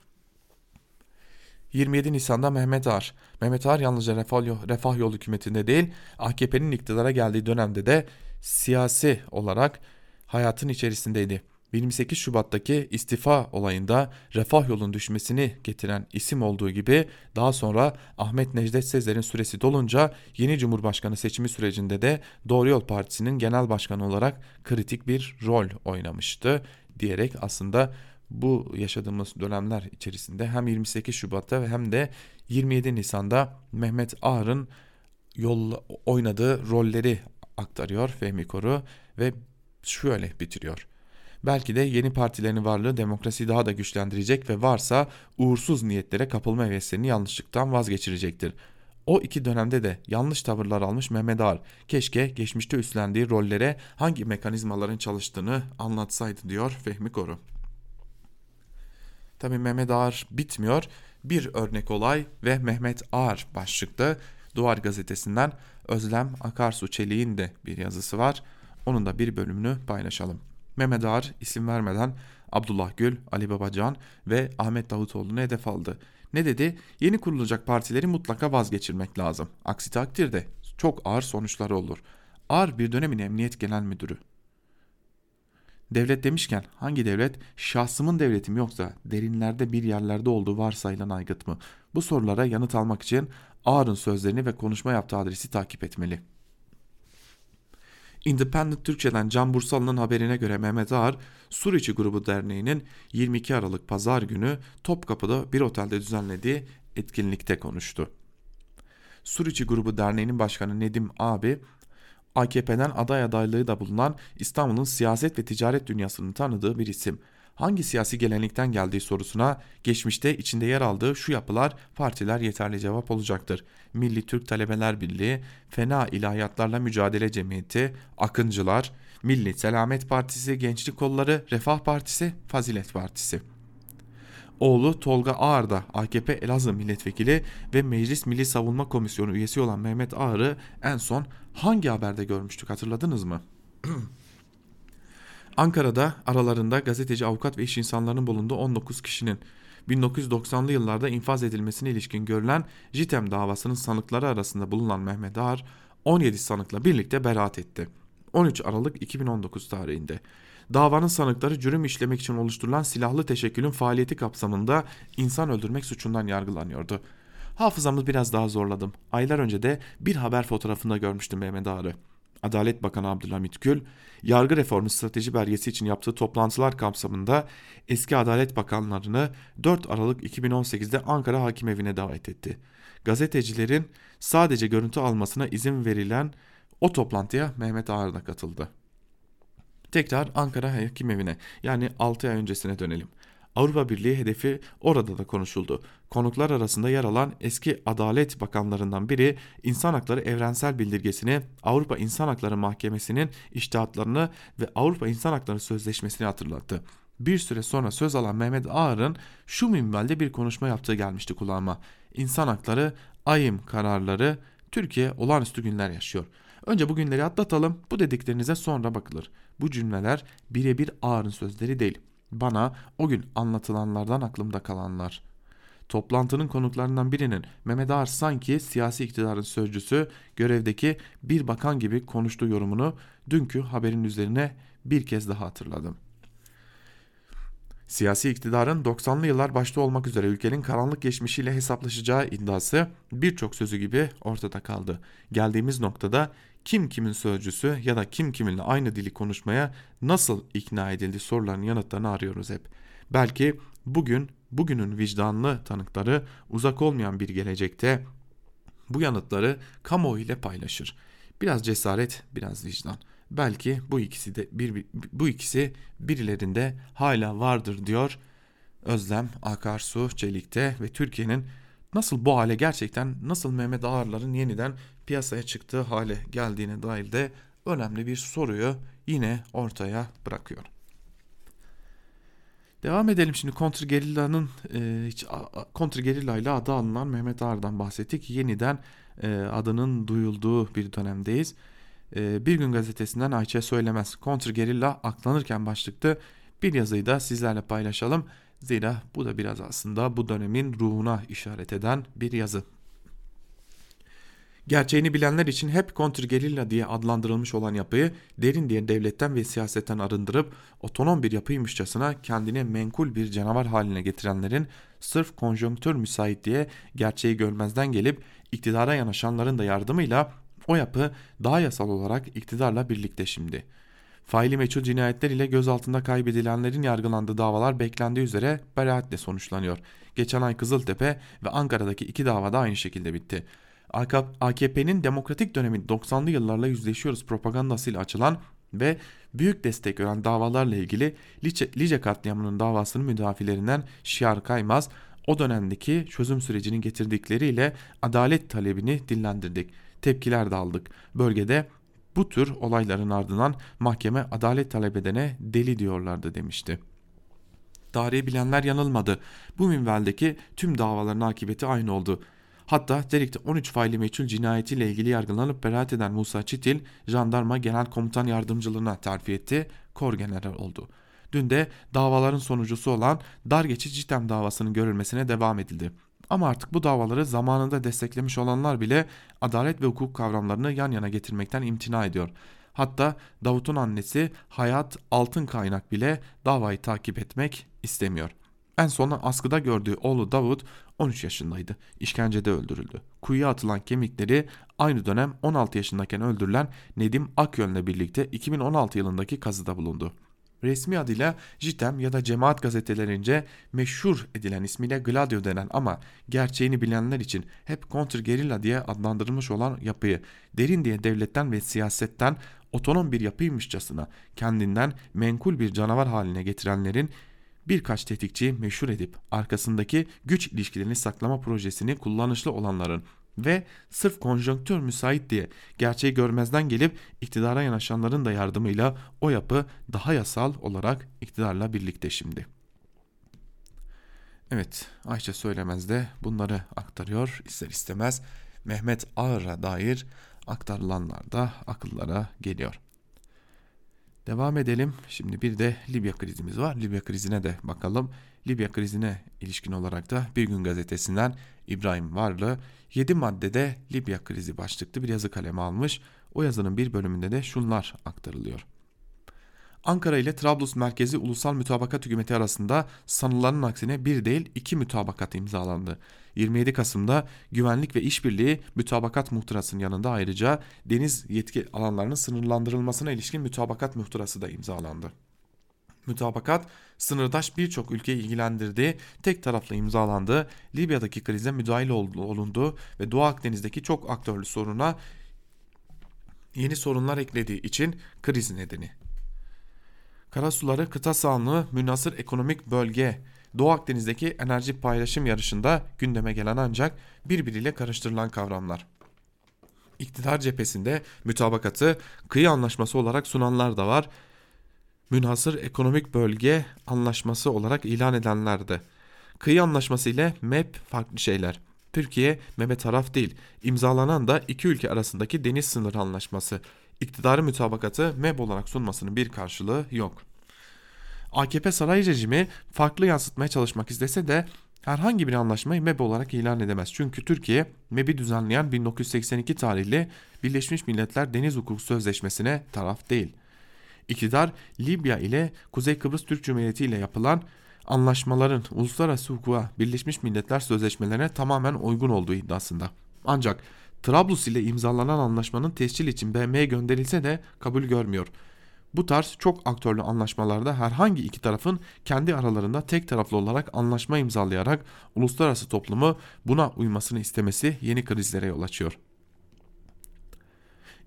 27 Nisan'da Mehmet Ağar. Mehmet Ağar yalnızca Refah, Refah Yol hükümetinde değil AKP'nin iktidara geldiği dönemde de siyasi olarak hayatın içerisindeydi. 28 Şubat'taki istifa olayında Refah Yol'un düşmesini getiren isim olduğu gibi daha sonra Ahmet Necdet Sezer'in süresi dolunca yeni Cumhurbaşkanı seçimi sürecinde de Doğru Yol Partisi'nin genel başkanı olarak kritik bir rol oynamıştı diyerek aslında bu yaşadığımız dönemler içerisinde hem 28 Şubat'ta hem de 27 Nisan'da Mehmet Ağar'ın yol oynadığı rolleri aktarıyor Fehmi Koru ve şöyle bitiriyor. Belki de yeni partilerin varlığı demokrasiyi daha da güçlendirecek ve varsa uğursuz niyetlere kapılma heveslerini yanlışlıktan vazgeçirecektir. O iki dönemde de yanlış tavırlar almış Mehmet Ağar keşke geçmişte üstlendiği rollere hangi mekanizmaların çalıştığını anlatsaydı diyor Fehmi Koru. Tabi Mehmet Ağar bitmiyor. Bir örnek olay ve Mehmet Ağar başlıklı Duvar gazetesinden Özlem Akarsu Çelik'in de bir yazısı var. Onun da bir bölümünü paylaşalım. Mehmet Ağar isim vermeden Abdullah Gül, Ali Babacan ve Ahmet Davutoğlu'nu hedef aldı. Ne dedi? Yeni kurulacak partileri mutlaka vazgeçirmek lazım. Aksi takdirde çok ağır sonuçları olur. Ağır bir dönemin emniyet genel müdürü. Devlet demişken hangi devlet? Şahsımın devletim yoksa derinlerde bir yerlerde olduğu varsayılan aygıt mı? Bu sorulara yanıt almak için Ağar'ın sözlerini ve konuşma yaptığı adresi takip etmeli. Independent Türkçe'den Can Bursalı'nın haberine göre Mehmet Ağar, Suriçi Grubu Derneği'nin 22 Aralık Pazar günü Topkapı'da bir otelde düzenlediği etkinlikte konuştu. Suriçi Grubu Derneği'nin başkanı Nedim abi, AKP'den aday adaylığı da bulunan İstanbul'un siyaset ve ticaret dünyasının tanıdığı bir isim hangi siyasi gelenekten geldiği sorusuna geçmişte içinde yer aldığı şu yapılar partiler yeterli cevap olacaktır. Milli Türk Talebeler Birliği, Fena İlahiyatlarla Mücadele Cemiyeti, Akıncılar, Milli Selamet Partisi, Gençlik Kolları, Refah Partisi, Fazilet Partisi. Oğlu Tolga Ağar da AKP Elazığ milletvekili ve Meclis Milli Savunma Komisyonu üyesi olan Mehmet Ağar'ı en son hangi haberde görmüştük hatırladınız mı? (clears throat) Ankara'da aralarında gazeteci, avukat ve iş insanlarının bulunduğu 19 kişinin 1990'lı yıllarda infaz edilmesine ilişkin görülen JITEM davasının sanıkları arasında bulunan Mehmet Ağar 17 sanıkla birlikte beraat etti. 13 Aralık 2019 tarihinde. Davanın sanıkları cürüm işlemek için oluşturulan silahlı teşekkülün faaliyeti kapsamında insan öldürmek suçundan yargılanıyordu. Hafızamı biraz daha zorladım. Aylar önce de bir haber fotoğrafında görmüştüm Mehmet Ağar'ı. Adalet Bakanı Abdülhamit Gül, yargı reformu strateji belgesi için yaptığı toplantılar kapsamında eski Adalet Bakanlarını 4 Aralık 2018'de Ankara Hakim Evi'ne davet etti. Gazetecilerin sadece görüntü almasına izin verilen o toplantıya Mehmet Ağar da katıldı. Tekrar Ankara Hakim Evi'ne yani 6 ay öncesine dönelim. Avrupa Birliği hedefi orada da konuşuldu. Konuklar arasında yer alan eski Adalet Bakanlarından biri İnsan Hakları Evrensel Bildirgesini, Avrupa İnsan Hakları Mahkemesi'nin iştihatlarını ve Avrupa İnsan Hakları Sözleşmesi'ni hatırlattı. Bir süre sonra söz alan Mehmet Ağar'ın şu minvalde bir konuşma yaptığı gelmişti kulağıma. İnsan hakları, ayım kararları, Türkiye olağanüstü günler yaşıyor. Önce bu günleri atlatalım, bu dediklerinize sonra bakılır. Bu cümleler birebir Ağar'ın sözleri değil. Bana o gün anlatılanlardan aklımda kalanlar. Toplantının konuklarından birinin Mehmet Ağar sanki siyasi iktidarın sözcüsü görevdeki bir bakan gibi konuştuğu yorumunu dünkü haberin üzerine bir kez daha hatırladım. Siyasi iktidarın 90'lı yıllar başta olmak üzere ülkenin karanlık geçmişiyle hesaplaşacağı iddiası birçok sözü gibi ortada kaldı. Geldiğimiz noktada kim kimin sözcüsü ya da kim kiminle aynı dili konuşmaya nasıl ikna edildi sorularının yanıtlarını arıyoruz hep. Belki bugün bugünün vicdanlı tanıkları uzak olmayan bir gelecekte bu yanıtları kamuoyu ile paylaşır. Biraz cesaret, biraz vicdan. Belki bu ikisi de bir, bu ikisi birilerinde hala vardır diyor Özlem Akarsu Çelik'te ve Türkiye'nin nasıl bu hale gerçekten nasıl Mehmet Ağarların yeniden piyasaya çıktığı hale geldiğine dair de önemli bir soruyu yine ortaya bırakıyor. Devam edelim şimdi kontrgerilla'nın e, kontrgerilla ile adı alınan Mehmet Ağar'dan bahsettik. Yeniden e, adının duyulduğu bir dönemdeyiz. E, bir gün gazetesinden Ayça Söylemez kontrgerilla aklanırken başlıklı bir yazıyı da sizlerle paylaşalım. Zira bu da biraz aslında bu dönemin ruhuna işaret eden bir yazı. Gerçeğini bilenler için hep kontrgerilla diye adlandırılmış olan yapıyı derin diye devletten ve siyasetten arındırıp otonom bir yapıymışçasına kendine menkul bir canavar haline getirenlerin sırf konjonktür müsait diye gerçeği görmezden gelip iktidara yanaşanların da yardımıyla o yapı daha yasal olarak iktidarla birlikte şimdi. Faili meçhul cinayetler ile gözaltında kaybedilenlerin yargılandığı davalar beklendiği üzere beraatle sonuçlanıyor. Geçen ay Kızıltepe ve Ankara'daki iki davada aynı şekilde bitti. AKP'nin demokratik dönemi 90'lı yıllarla yüzleşiyoruz propagandasıyla açılan ve büyük destek gören davalarla ilgili Lice, Lice katliamının davasının müdafilerinden Şiar Kaymaz o dönemdeki çözüm sürecinin getirdikleriyle adalet talebini dillendirdik. Tepkiler de aldık. Bölgede bu tür olayların ardından mahkeme adalet talep edene deli diyorlardı demişti. Tarihi bilenler yanılmadı. Bu minvaldeki tüm davaların akıbeti aynı oldu. Hatta Derik'te 13 faili meçhul cinayetiyle ilgili yargılanıp beraat eden Musa Çitil, jandarma genel komutan yardımcılığına terfi etti, kor general oldu. Dün de davaların sonucusu olan dar geçici Citem davasının görülmesine devam edildi. Ama artık bu davaları zamanında desteklemiş olanlar bile adalet ve hukuk kavramlarını yan yana getirmekten imtina ediyor. Hatta Davut'un annesi Hayat Altın Kaynak bile davayı takip etmek istemiyor. En sona askıda gördüğü oğlu Davut 13 yaşındaydı. İşkencede öldürüldü. Kuyuya atılan kemikleri aynı dönem 16 yaşındayken öldürülen Nedim Akyöl'le birlikte 2016 yılındaki kazıda bulundu. Resmi adıyla JITEM ya da cemaat gazetelerince meşhur edilen ismiyle Gladio denen ama gerçeğini bilenler için hep kontrgerilla diye adlandırılmış olan yapıyı derin diye devletten ve siyasetten otonom bir yapıymışçasına kendinden menkul bir canavar haline getirenlerin birkaç tetikçiyi meşhur edip arkasındaki güç ilişkilerini saklama projesini kullanışlı olanların ve sırf konjonktür müsait diye gerçeği görmezden gelip iktidara yanaşanların da yardımıyla o yapı daha yasal olarak iktidarla birlikte şimdi. Evet Ayşe Söylemez de bunları aktarıyor ister istemez Mehmet Ağır'a dair aktarılanlar da akıllara geliyor. Devam edelim. Şimdi bir de Libya krizimiz var. Libya krizine de bakalım. Libya krizine ilişkin olarak da Bir Gün Gazetesi'nden İbrahim Varlı 7 maddede Libya krizi başlıklı bir yazı kalemi almış. O yazının bir bölümünde de şunlar aktarılıyor. Ankara ile Trablus merkezi ulusal mütabakat hükümeti arasında sanılanın aksine bir değil iki mütabakat imzalandı. 27 Kasım'da güvenlik ve işbirliği mütabakat muhtırasının yanında ayrıca deniz yetki alanlarının sınırlandırılmasına ilişkin mütabakat muhtırası da imzalandı. Mütabakat sınırdaş birçok ülkeyi ilgilendirdiği tek taraflı imzalandı. Libya'daki krize müdahil olundu ve Doğu Akdeniz'deki çok aktörlü soruna yeni sorunlar eklediği için kriz nedeni. Karasuları kıta sahanlığı münasır ekonomik bölge Doğu Akdeniz'deki enerji paylaşım yarışında gündeme gelen ancak birbiriyle karıştırılan kavramlar. İktidar cephesinde mütabakatı kıyı anlaşması olarak sunanlar da var. Münhasır ekonomik bölge anlaşması olarak ilan edenler de. Kıyı anlaşması ile MEP farklı şeyler. Türkiye MEP'e taraf değil. İmzalanan da iki ülke arasındaki deniz sınırı anlaşması. İktidarı mütabakatı MEP olarak sunmasının bir karşılığı yok. AKP saray rejimi farklı yansıtmaya çalışmak istese de herhangi bir anlaşmayı MEB olarak ilan edemez. Çünkü Türkiye MEB'i düzenleyen 1982 tarihli Birleşmiş Milletler Deniz Hukuku Sözleşmesi'ne taraf değil. İktidar Libya ile Kuzey Kıbrıs Türk Cumhuriyeti ile yapılan anlaşmaların uluslararası hukuka Birleşmiş Milletler Sözleşmelerine tamamen uygun olduğu iddiasında. Ancak Trablus ile imzalanan anlaşmanın tescil için BM'ye gönderilse de kabul görmüyor. Bu tarz çok aktörlü anlaşmalarda herhangi iki tarafın kendi aralarında tek taraflı olarak anlaşma imzalayarak uluslararası toplumu buna uymasını istemesi yeni krizlere yol açıyor.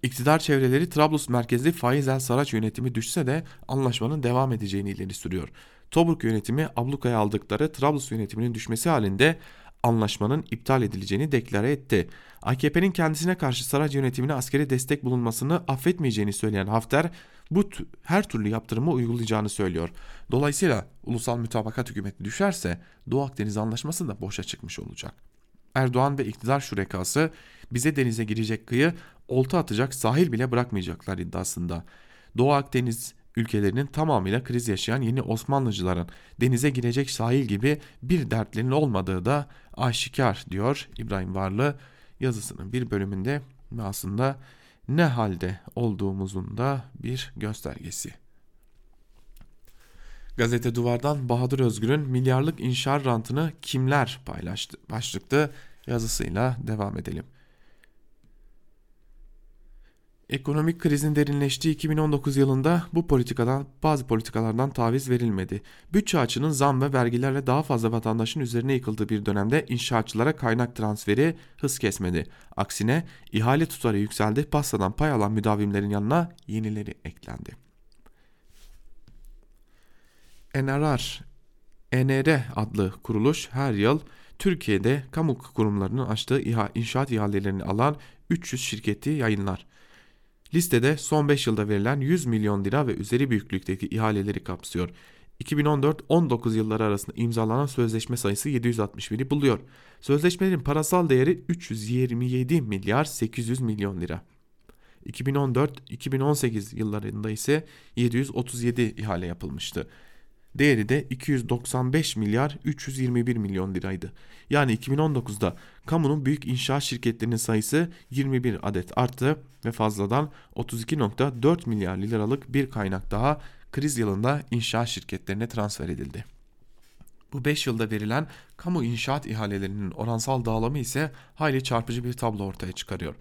İktidar çevreleri Trablus merkezli Faiz El Saraç yönetimi düşse de anlaşmanın devam edeceğini ileri sürüyor. Tobruk yönetimi ablukaya aldıkları Trablus yönetiminin düşmesi halinde anlaşmanın iptal edileceğini deklare etti. AKP'nin kendisine karşı Saraç yönetimine askeri destek bulunmasını affetmeyeceğini söyleyen Hafter bu her türlü yaptırımı uygulayacağını söylüyor. Dolayısıyla ulusal mütabakat hükümeti düşerse Doğu Akdeniz Anlaşması da boşa çıkmış olacak. Erdoğan ve iktidar şurekası bize denize girecek kıyı olta atacak sahil bile bırakmayacaklar iddiasında. Doğu Akdeniz ülkelerinin tamamıyla kriz yaşayan yeni Osmanlıcıların denize girecek sahil gibi bir dertlerinin olmadığı da aşikar diyor İbrahim Varlı yazısının bir bölümünde aslında ne halde olduğumuzun da bir göstergesi. Gazete Duvar'dan Bahadır Özgür'ün milyarlık inşaat rantını kimler paylaştı başlıklı yazısıyla devam edelim. Ekonomik krizin derinleştiği 2019 yılında bu politikadan bazı politikalardan taviz verilmedi. Bütçe açının zam ve vergilerle daha fazla vatandaşın üzerine yıkıldığı bir dönemde inşaatçılara kaynak transferi hız kesmedi. Aksine ihale tutarı yükseldi, pastadan pay alan müdavimlerin yanına yenileri eklendi. NRR, NR adlı kuruluş her yıl Türkiye'de kamu kurumlarının açtığı inşaat ihalelerini alan 300 şirketi yayınlar. Listede son 5 yılda verilen 100 milyon lira ve üzeri büyüklükteki ihaleleri kapsıyor. 2014-19 yılları arasında imzalanan sözleşme sayısı 761'i buluyor. Sözleşmelerin parasal değeri 327 milyar 800 milyon lira. 2014-2018 yıllarında ise 737 ihale yapılmıştı. Değeri de 295 milyar 321 milyon liraydı. Yani 2019'da kamunun büyük inşaat şirketlerinin sayısı 21 adet arttı ve fazladan 32.4 milyar liralık bir kaynak daha kriz yılında inşaat şirketlerine transfer edildi. Bu 5 yılda verilen kamu inşaat ihalelerinin oransal dağılımı ise hayli çarpıcı bir tablo ortaya çıkarıyor.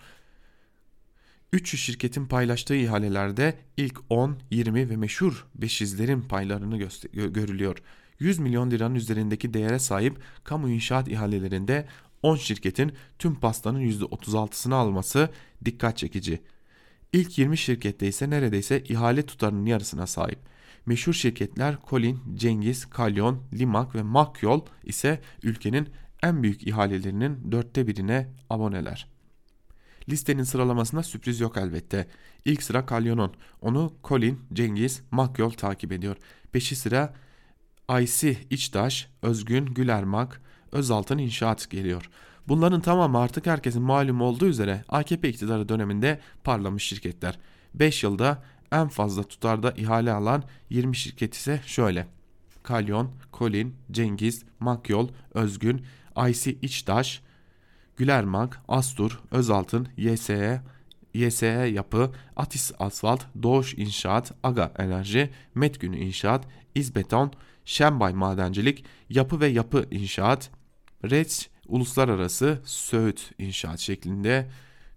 300 şirketin paylaştığı ihalelerde ilk 10, 20 ve meşhur beşizlerin paylarını görülüyor. 100 milyon liranın üzerindeki değere sahip kamu inşaat ihalelerinde 10 şirketin tüm pastanın %36'sını alması dikkat çekici. İlk 20 şirkette ise neredeyse ihale tutarının yarısına sahip. Meşhur şirketler Colin, Cengiz, Kalyon, Limak ve Makyol ise ülkenin en büyük ihalelerinin dörtte birine aboneler. Listenin sıralamasında sürpriz yok elbette. İlk sıra Kalyon'un. Onu Colin, Cengiz, Makyol takip ediyor. Peşi sıra Aysi İçtaş, Özgün, Gülermak, Özaltın İnşaat geliyor. Bunların tamamı artık herkesin malum olduğu üzere AKP iktidarı döneminde parlamış şirketler. 5 yılda en fazla tutarda ihale alan 20 şirket ise şöyle. Kalyon, Colin, Cengiz, Makyol, Özgün, Aysi İçtaş, Gülermak, Astur, Özaltın, YSE, YSE Yapı, Atis Asfalt, Doğuş İnşaat, Aga Enerji, Metgün İnşaat, İzbeton, Şembay Madencilik, Yapı ve Yapı İnşaat, REÇ Uluslararası Söğüt İnşaat şeklinde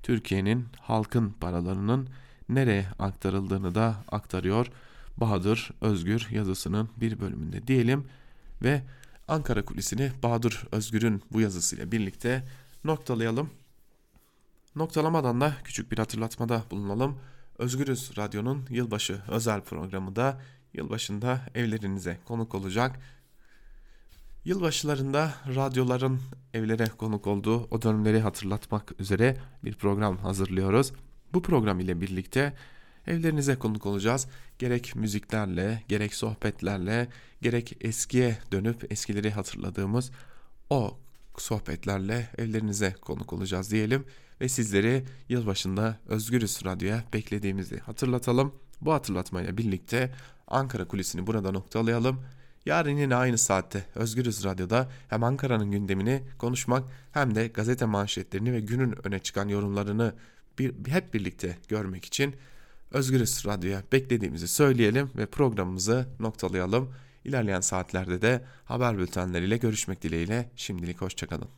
Türkiye'nin halkın paralarının nereye aktarıldığını da aktarıyor. Bahadır Özgür yazısının bir bölümünde diyelim ve Ankara Kulisi'ni Bahadır Özgür'ün bu yazısıyla birlikte noktalayalım. Noktalamadan da küçük bir hatırlatmada bulunalım. Özgürüz Radyo'nun yılbaşı özel programı da yılbaşında evlerinize konuk olacak. Yılbaşılarında radyoların evlere konuk olduğu o dönemleri hatırlatmak üzere bir program hazırlıyoruz. Bu program ile birlikte evlerinize konuk olacağız. Gerek müziklerle, gerek sohbetlerle, gerek eskiye dönüp eskileri hatırladığımız o sohbetlerle evlerinize konuk olacağız diyelim ve sizleri yılbaşında Özgürüz Radyo'ya beklediğimizi hatırlatalım. Bu hatırlatmayla birlikte Ankara Kulisi'ni burada noktalayalım. Yarın yine aynı saatte Özgürüz Radyo'da hem Ankara'nın gündemini konuşmak hem de gazete manşetlerini ve günün öne çıkan yorumlarını bir, hep birlikte görmek için Özgürüz Radyo'ya beklediğimizi söyleyelim ve programımızı noktalayalım. İlerleyen saatlerde de haber bültenleriyle görüşmek dileğiyle şimdilik hoşçakalın.